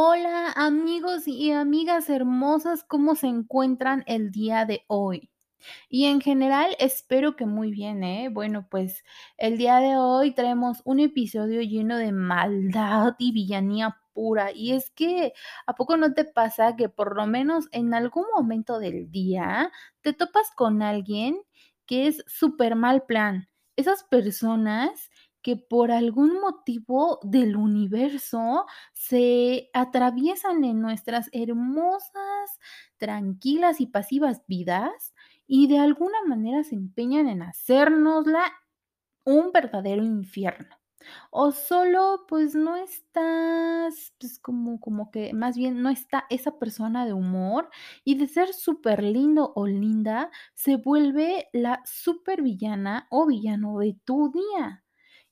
Hola amigos y amigas hermosas, ¿cómo se encuentran el día de hoy? Y en general espero que muy bien, ¿eh? Bueno, pues el día de hoy traemos un episodio lleno de maldad y villanía pura. Y es que, ¿a poco no te pasa que por lo menos en algún momento del día te topas con alguien que es súper mal plan? Esas personas que por algún motivo del universo se atraviesan en nuestras hermosas, tranquilas y pasivas vidas y de alguna manera se empeñan en hacérnosla un verdadero infierno. O solo, pues no estás, pues como, como que más bien no está esa persona de humor y de ser súper lindo o linda se vuelve la super villana o villano de tu día.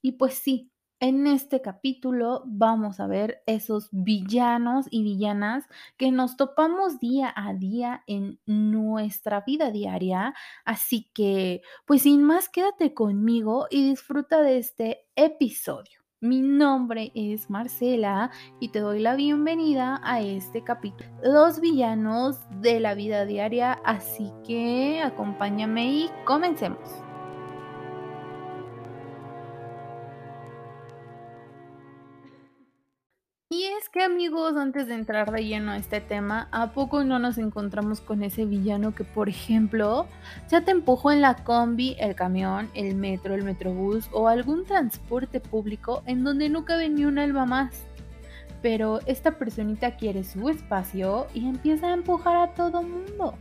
Y pues sí, en este capítulo vamos a ver esos villanos y villanas que nos topamos día a día en nuestra vida diaria. Así que, pues sin más, quédate conmigo y disfruta de este episodio. Mi nombre es Marcela y te doy la bienvenida a este capítulo. Los villanos de la vida diaria, así que acompáñame y comencemos. Y es que amigos, antes de entrar de lleno a este tema, ¿a poco no nos encontramos con ese villano que, por ejemplo, ya te empujó en la combi, el camión, el metro, el metrobús o algún transporte público en donde no cabe ni un alma más? Pero esta personita quiere su espacio y empieza a empujar a todo mundo.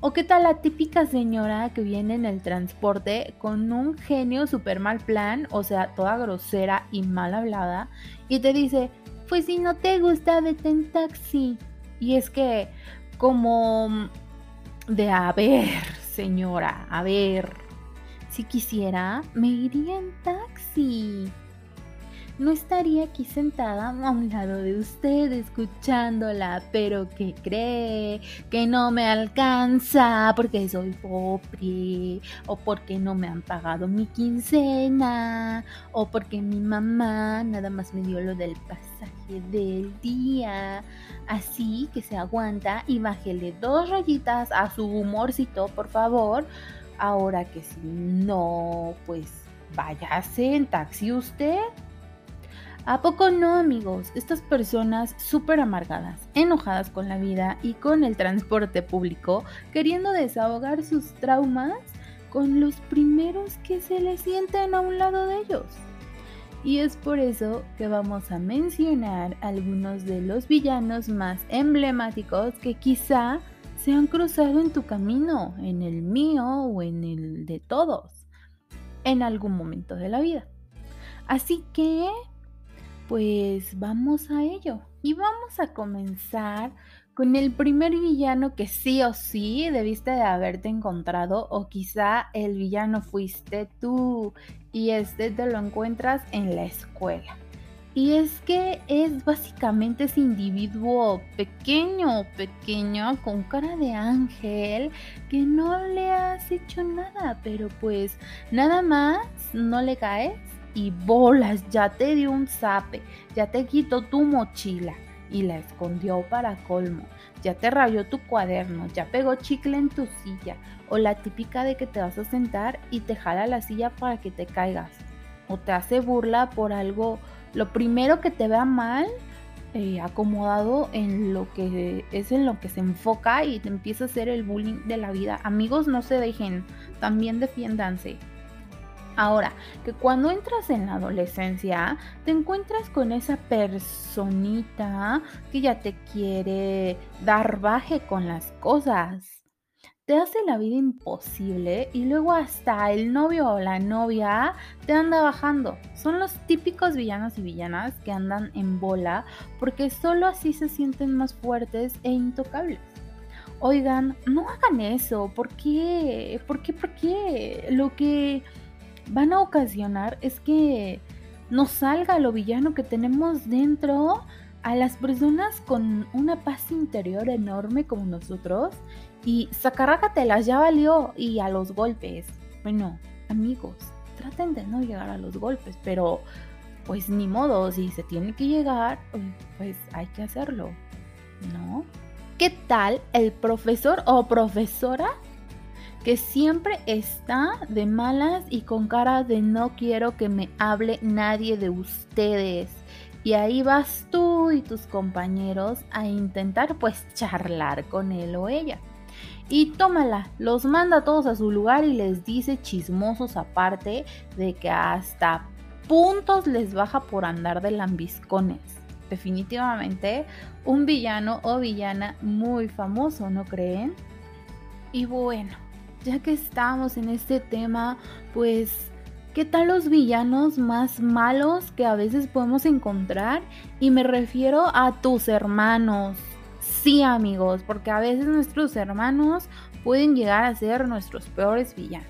¿O qué tal la típica señora que viene en el transporte con un genio super mal plan, o sea, toda grosera y mal hablada, y te dice, pues si no te gusta, vete en taxi. Y es que, como de a ver, señora, a ver, si quisiera, me iría en taxi no estaría aquí sentada a un lado de usted escuchándola, pero ¿qué cree? Que no me alcanza porque soy pobre, o porque no me han pagado mi quincena, o porque mi mamá nada más me dio lo del pasaje del día. Así que se aguanta y bájele dos rayitas a su humorcito, por favor. Ahora que si no, pues váyase en taxi usted. ¿A poco no, amigos? Estas personas súper amargadas, enojadas con la vida y con el transporte público, queriendo desahogar sus traumas con los primeros que se les sienten a un lado de ellos. Y es por eso que vamos a mencionar algunos de los villanos más emblemáticos que quizá se han cruzado en tu camino, en el mío o en el de todos, en algún momento de la vida. Así que pues vamos a ello. Y vamos a comenzar con el primer villano que sí o sí debiste de haberte encontrado o quizá el villano fuiste tú y este te lo encuentras en la escuela. Y es que es básicamente ese individuo pequeño, pequeño, con cara de ángel, que no le has hecho nada, pero pues nada más no le caes y bolas, ya te dio un zape, ya te quitó tu mochila y la escondió para colmo, ya te rayó tu cuaderno, ya pegó chicle en tu silla, o la típica de que te vas a sentar y te jala la silla para que te caigas, o te hace burla por algo, lo primero que te vea mal, eh, acomodado en lo que es en lo que se enfoca y te empieza a hacer el bullying de la vida. Amigos, no se dejen, también defiéndanse. Ahora, que cuando entras en la adolescencia, te encuentras con esa personita que ya te quiere dar baje con las cosas. Te hace la vida imposible y luego hasta el novio o la novia te anda bajando. Son los típicos villanos y villanas que andan en bola porque solo así se sienten más fuertes e intocables. Oigan, no hagan eso. ¿Por qué? ¿Por qué? ¿Por qué? Lo que van a ocasionar es que nos salga lo villano que tenemos dentro a las personas con una paz interior enorme como nosotros y sacarrácatelas ya valió y a los golpes. Bueno, amigos, traten de no llegar a los golpes, pero pues ni modo, si se tiene que llegar, pues hay que hacerlo, ¿no? ¿Qué tal el profesor o profesora que siempre está de malas y con cara de no quiero que me hable nadie de ustedes? Y ahí vas tú y tus compañeros a intentar pues charlar con él o ella. Y tómala, los manda a todos a su lugar y les dice chismosos aparte de que hasta puntos les baja por andar de lambiscones. Definitivamente un villano o villana muy famoso, ¿no creen? Y bueno, ya que estamos en este tema, pues, ¿qué tal los villanos más malos que a veces podemos encontrar? Y me refiero a tus hermanos. Sí, amigos, porque a veces nuestros hermanos pueden llegar a ser nuestros peores villanos.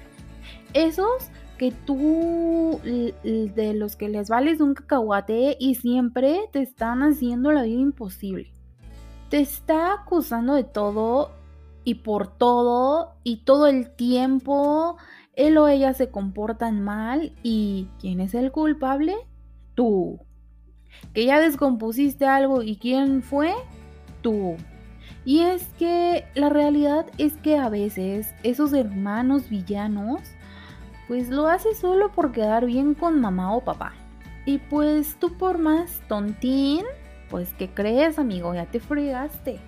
Esos que tú de los que les vales un cacahuate y siempre te están haciendo la vida imposible. Te está acusando de todo y por todo y todo el tiempo él o ella se comportan mal y ¿quién es el culpable? Tú. Que ya descompusiste algo y ¿quién fue? Tú. Y es que la realidad es que a veces esos hermanos villanos pues lo hace solo por quedar bien con mamá o papá. Y pues tú por más tontín, pues ¿qué crees amigo? Ya te fregaste.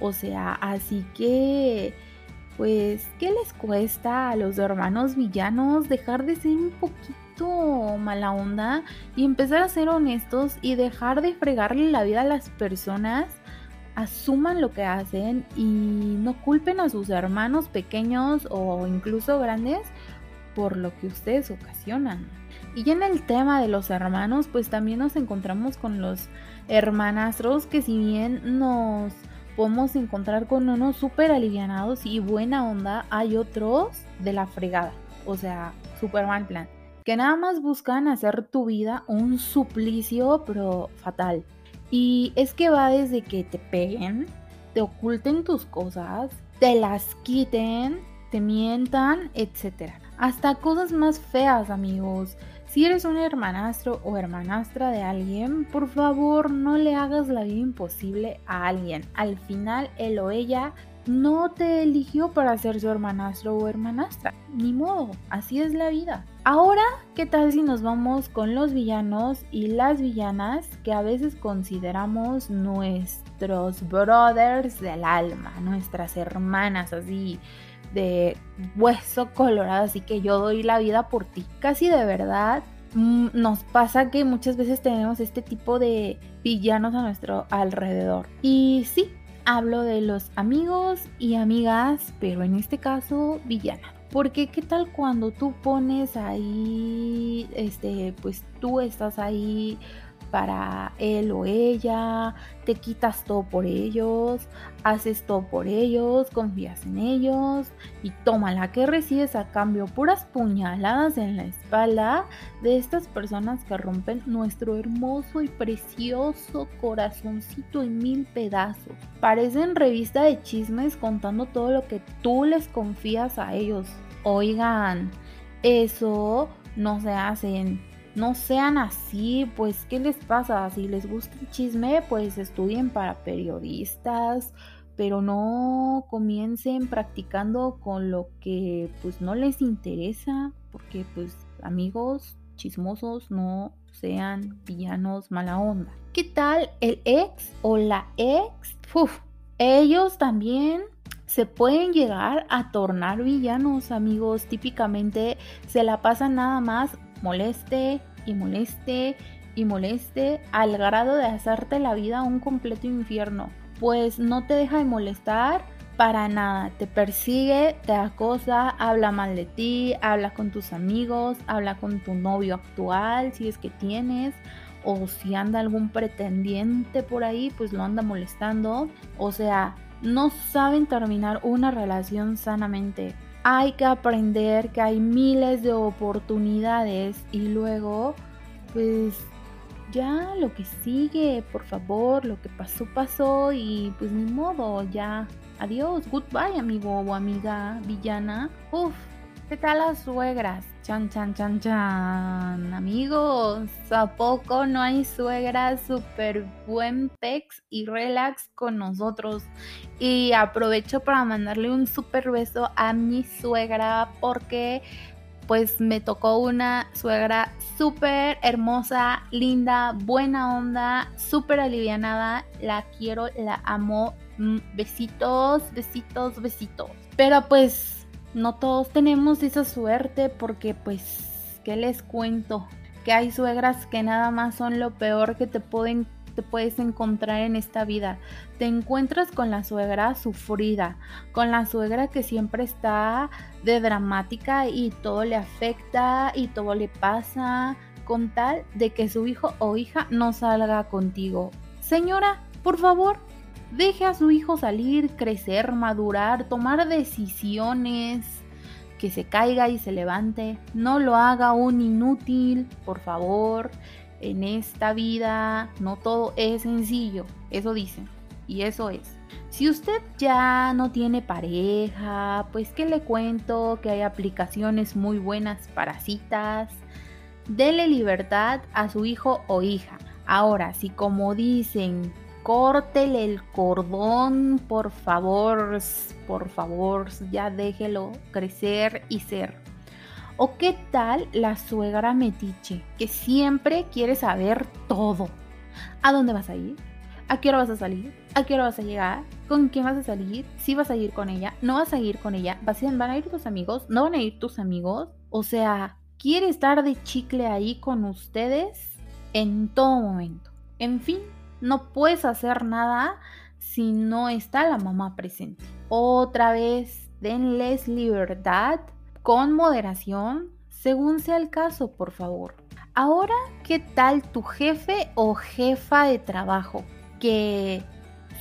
O sea, así que, pues, ¿qué les cuesta a los hermanos villanos dejar de ser un poquito mala onda y empezar a ser honestos y dejar de fregarle la vida a las personas? Asuman lo que hacen y no culpen a sus hermanos pequeños o incluso grandes por lo que ustedes ocasionan. Y en el tema de los hermanos, pues también nos encontramos con los hermanastros que si bien nos podemos encontrar con unos súper alivianados y buena onda, hay otros de la fregada. O sea, súper mal plan. Que nada más buscan hacer tu vida un suplicio, pero fatal. Y es que va desde que te peguen, te oculten tus cosas, te las quiten, te mientan, etc. Hasta cosas más feas, amigos. Si eres un hermanastro o hermanastra de alguien, por favor no le hagas la vida imposible a alguien. Al final, él o ella no te eligió para ser su hermanastro o hermanastra. Ni modo, así es la vida. Ahora, ¿qué tal si nos vamos con los villanos y las villanas que a veces consideramos nuestros brothers del alma, nuestras hermanas así de hueso colorado, así que yo doy la vida por ti. Casi de verdad mm, nos pasa que muchas veces tenemos este tipo de villanos a nuestro alrededor. Y sí, hablo de los amigos y amigas, pero en este caso villana. Porque qué tal cuando tú pones ahí, este, pues tú estás ahí para él o ella, te quitas todo por ellos, haces todo por ellos, confías en ellos y toma la que recibes a cambio puras puñaladas en la espalda de estas personas que rompen nuestro hermoso y precioso corazoncito en mil pedazos. Parecen revista de chismes contando todo lo que tú les confías a ellos. Oigan, eso no se hace no sean así, pues ¿qué les pasa? Si les gusta el chisme, pues estudien para periodistas, pero no comiencen practicando con lo que pues no les interesa, porque pues amigos chismosos no sean villanos mala onda. ¿Qué tal el ex o la ex? Uf, ellos también se pueden llegar a tornar villanos, amigos. Típicamente se la pasan nada más moleste y moleste y moleste al grado de hacerte la vida un completo infierno. Pues no te deja de molestar para nada. Te persigue, te acosa, habla mal de ti, habla con tus amigos, habla con tu novio actual, si es que tienes. O si anda algún pretendiente por ahí, pues lo anda molestando. O sea, no saben terminar una relación sanamente hay que aprender que hay miles de oportunidades y luego, pues ya lo que sigue, por favor, lo que pasó, pasó y pues ni modo, ya, adiós, goodbye amigo o amiga villana. Uf, ¿Qué tal las suegras? Chan, chan, chan, chan. Amigos, ¿a poco no hay suegras súper buen pex y relax con nosotros? Y aprovecho para mandarle un súper beso a mi suegra porque pues me tocó una suegra súper hermosa, linda, buena onda, súper alivianada. La quiero, la amo. Mm, besitos, besitos, besitos. Pero pues no todos tenemos esa suerte porque pues, ¿qué les cuento? Que hay suegras que nada más son lo peor que te pueden te puedes encontrar en esta vida. Te encuentras con la suegra sufrida, con la suegra que siempre está de dramática y todo le afecta y todo le pasa con tal de que su hijo o hija no salga contigo. Señora, por favor, Deje a su hijo salir, crecer, madurar, tomar decisiones, que se caiga y se levante. No lo haga un inútil, por favor. En esta vida no todo es sencillo, eso dicen. Y eso es. Si usted ya no tiene pareja, pues que le cuento que hay aplicaciones muy buenas para citas. Dele libertad a su hijo o hija. Ahora, si como dicen córtele el cordón, por favor, por favor, ya déjelo crecer y ser. ¿O qué tal la suegra metiche, que siempre quiere saber todo? ¿A dónde vas a ir? ¿A qué hora vas a salir? ¿A qué hora vas a llegar? ¿Con quién vas a salir? ¿Si vas a ir con ella? ¿No vas a ir con ella? ¿Van a ir tus amigos? ¿No van a ir tus amigos? O sea, quiere estar de chicle ahí con ustedes en todo momento. En fin, no puedes hacer nada si no está la mamá presente. Otra vez, denles libertad con moderación, según sea el caso, por favor. Ahora, ¿qué tal tu jefe o jefa de trabajo que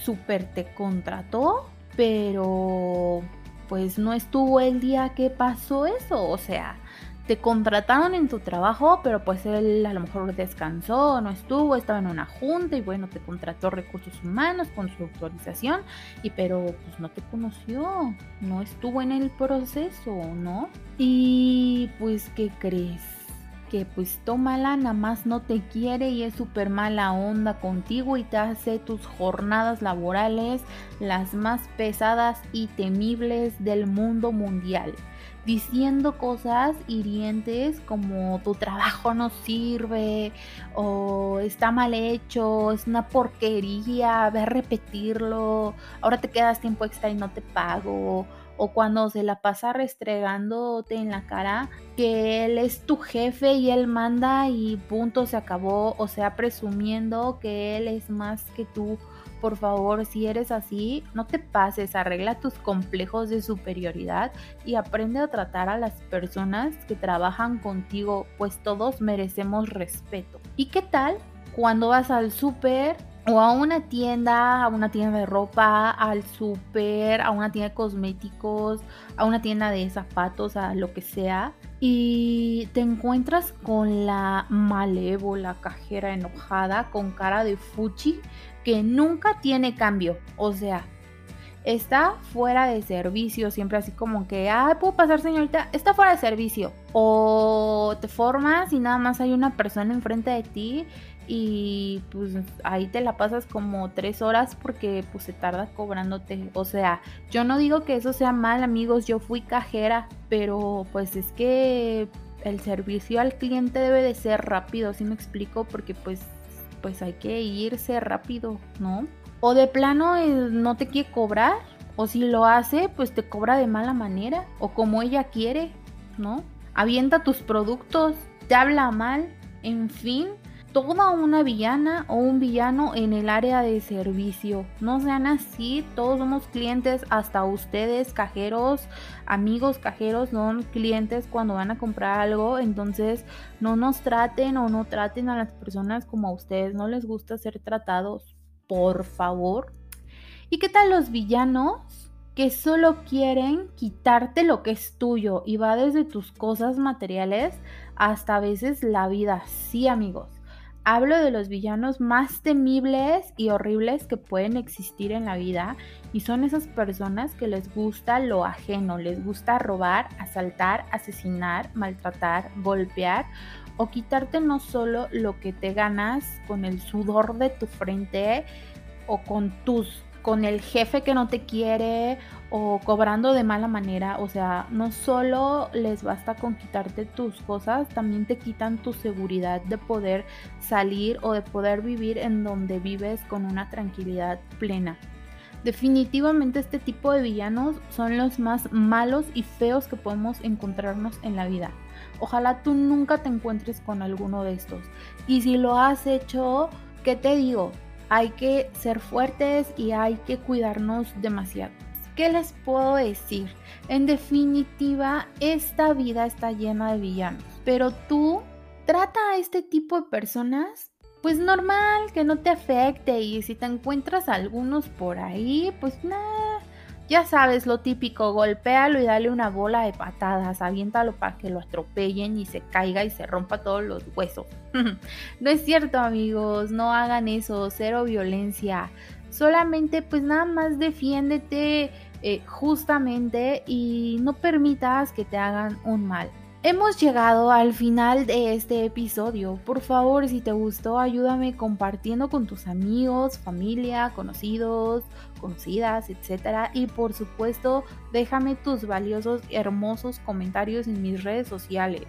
súper te contrató, pero pues no estuvo el día que pasó eso? O sea, te contrataron en tu trabajo, pero pues él a lo mejor descansó, no estuvo, estaba en una junta y bueno, te contrató recursos humanos con su autorización, y pero pues no te conoció, no estuvo en el proceso, ¿no? Y pues, ¿qué crees? que pues tómala, nada más no te quiere y es súper mala onda contigo y te hace tus jornadas laborales las más pesadas y temibles del mundo mundial diciendo cosas hirientes como tu trabajo no sirve o está mal hecho, es una porquería, ve a repetirlo, ahora te quedas tiempo extra y no te pago. O cuando se la pasa restregándote en la cara que él es tu jefe y él manda y punto se acabó. O sea, presumiendo que él es más que tú por favor, si eres así, no te pases, arregla tus complejos de superioridad y aprende a tratar a las personas que trabajan contigo, pues todos merecemos respeto. ¿Y qué tal cuando vas al súper o a una tienda, a una tienda de ropa, al súper, a una tienda de cosméticos, a una tienda de zapatos, a lo que sea, y te encuentras con la malévola cajera enojada con cara de fuchi que nunca tiene cambio. O sea, está fuera de servicio, siempre así como que, ah, puedo pasar señorita, está fuera de servicio. O te formas y nada más hay una persona enfrente de ti y pues ahí te la pasas como tres horas porque pues se tarda cobrándote. O sea, yo no digo que eso sea mal amigos, yo fui cajera, pero pues es que el servicio al cliente debe de ser rápido, si me explico? Porque pues pues hay que irse rápido, ¿no? O de plano eh, no te quiere cobrar, o si lo hace, pues te cobra de mala manera, o como ella quiere, ¿no? Avienta tus productos, te habla mal, en fin, toda una villana o un villano en el área de servicio. No sean así, todos somos clientes, hasta ustedes, cajeros, amigos cajeros, son clientes cuando van a comprar algo. Entonces, no nos traten o no traten a las personas como a ustedes no les gusta ser tratados, por favor. ¿Y qué tal los villanos? que solo quieren quitarte lo que es tuyo y va desde tus cosas materiales hasta a veces la vida. Sí, amigos Hablo de los villanos más temibles y horribles que pueden existir en la vida y son esas personas que les gusta lo ajeno, les gusta robar, asaltar, asesinar, maltratar, golpear o quitarte no solo lo que te ganas con el sudor de tu frente o con tus con el jefe que no te quiere o cobrando de mala manera. O sea, no solo les basta con quitarte tus cosas, también te quitan tu seguridad de poder salir o de poder vivir en donde vives con una tranquilidad plena. Definitivamente este tipo de villanos son los más malos y feos que podemos encontrarnos en la vida. Ojalá tú nunca te encuentres con alguno de estos. Y si lo has hecho, ¿qué te digo? Hay que ser fuertes y hay que cuidarnos demasiado. ¿Qué les puedo decir? En definitiva, esta vida está llena de villanos, pero tú trata a este tipo de personas pues normal, que no te afecte y si te encuentras algunos por ahí, pues nada, ya sabes lo típico, golpéalo y dale una bola de patadas, aviéntalo para que lo atropellen y se caiga y se rompa todos los huesos. no es cierto amigos, no hagan eso, cero violencia. Solamente pues nada más defiéndete eh, justamente y no permitas que te hagan un mal. Hemos llegado al final de este episodio. Por favor, si te gustó, ayúdame compartiendo con tus amigos, familia, conocidos, conocidas, etc. Y por supuesto, déjame tus valiosos, hermosos comentarios en mis redes sociales.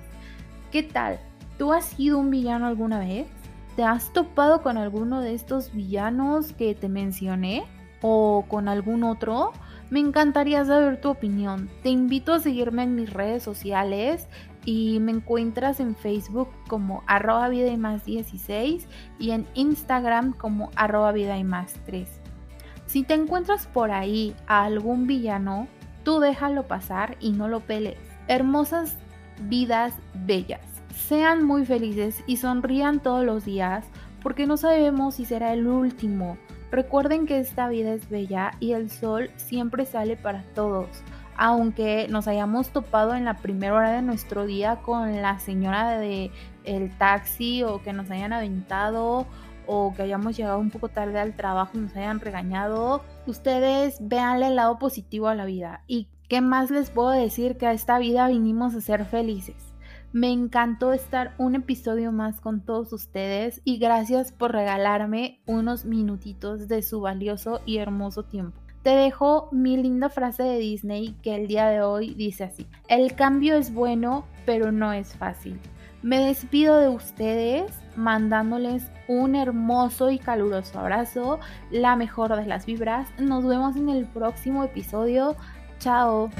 ¿Qué tal? ¿Tú has sido un villano alguna vez? ¿Te has topado con alguno de estos villanos que te mencioné? ¿O con algún otro? Me encantaría saber tu opinión. Te invito a seguirme en mis redes sociales y me encuentras en Facebook como arroba vida y más 16 y en Instagram como arroba vida y más 3. Si te encuentras por ahí a algún villano, tú déjalo pasar y no lo peles. Hermosas vidas bellas. Sean muy felices y sonrían todos los días porque no sabemos si será el último. Recuerden que esta vida es bella y el sol siempre sale para todos. Aunque nos hayamos topado en la primera hora de nuestro día con la señora de el taxi o que nos hayan aventado o que hayamos llegado un poco tarde al trabajo y nos hayan regañado, ustedes véanle el lado positivo a la vida. ¿Y qué más les puedo decir que a esta vida vinimos a ser felices? Me encantó estar un episodio más con todos ustedes y gracias por regalarme unos minutitos de su valioso y hermoso tiempo. Te dejo mi linda frase de Disney que el día de hoy dice así, el cambio es bueno pero no es fácil. Me despido de ustedes mandándoles un hermoso y caluroso abrazo, la mejor de las vibras. Nos vemos en el próximo episodio. Chao.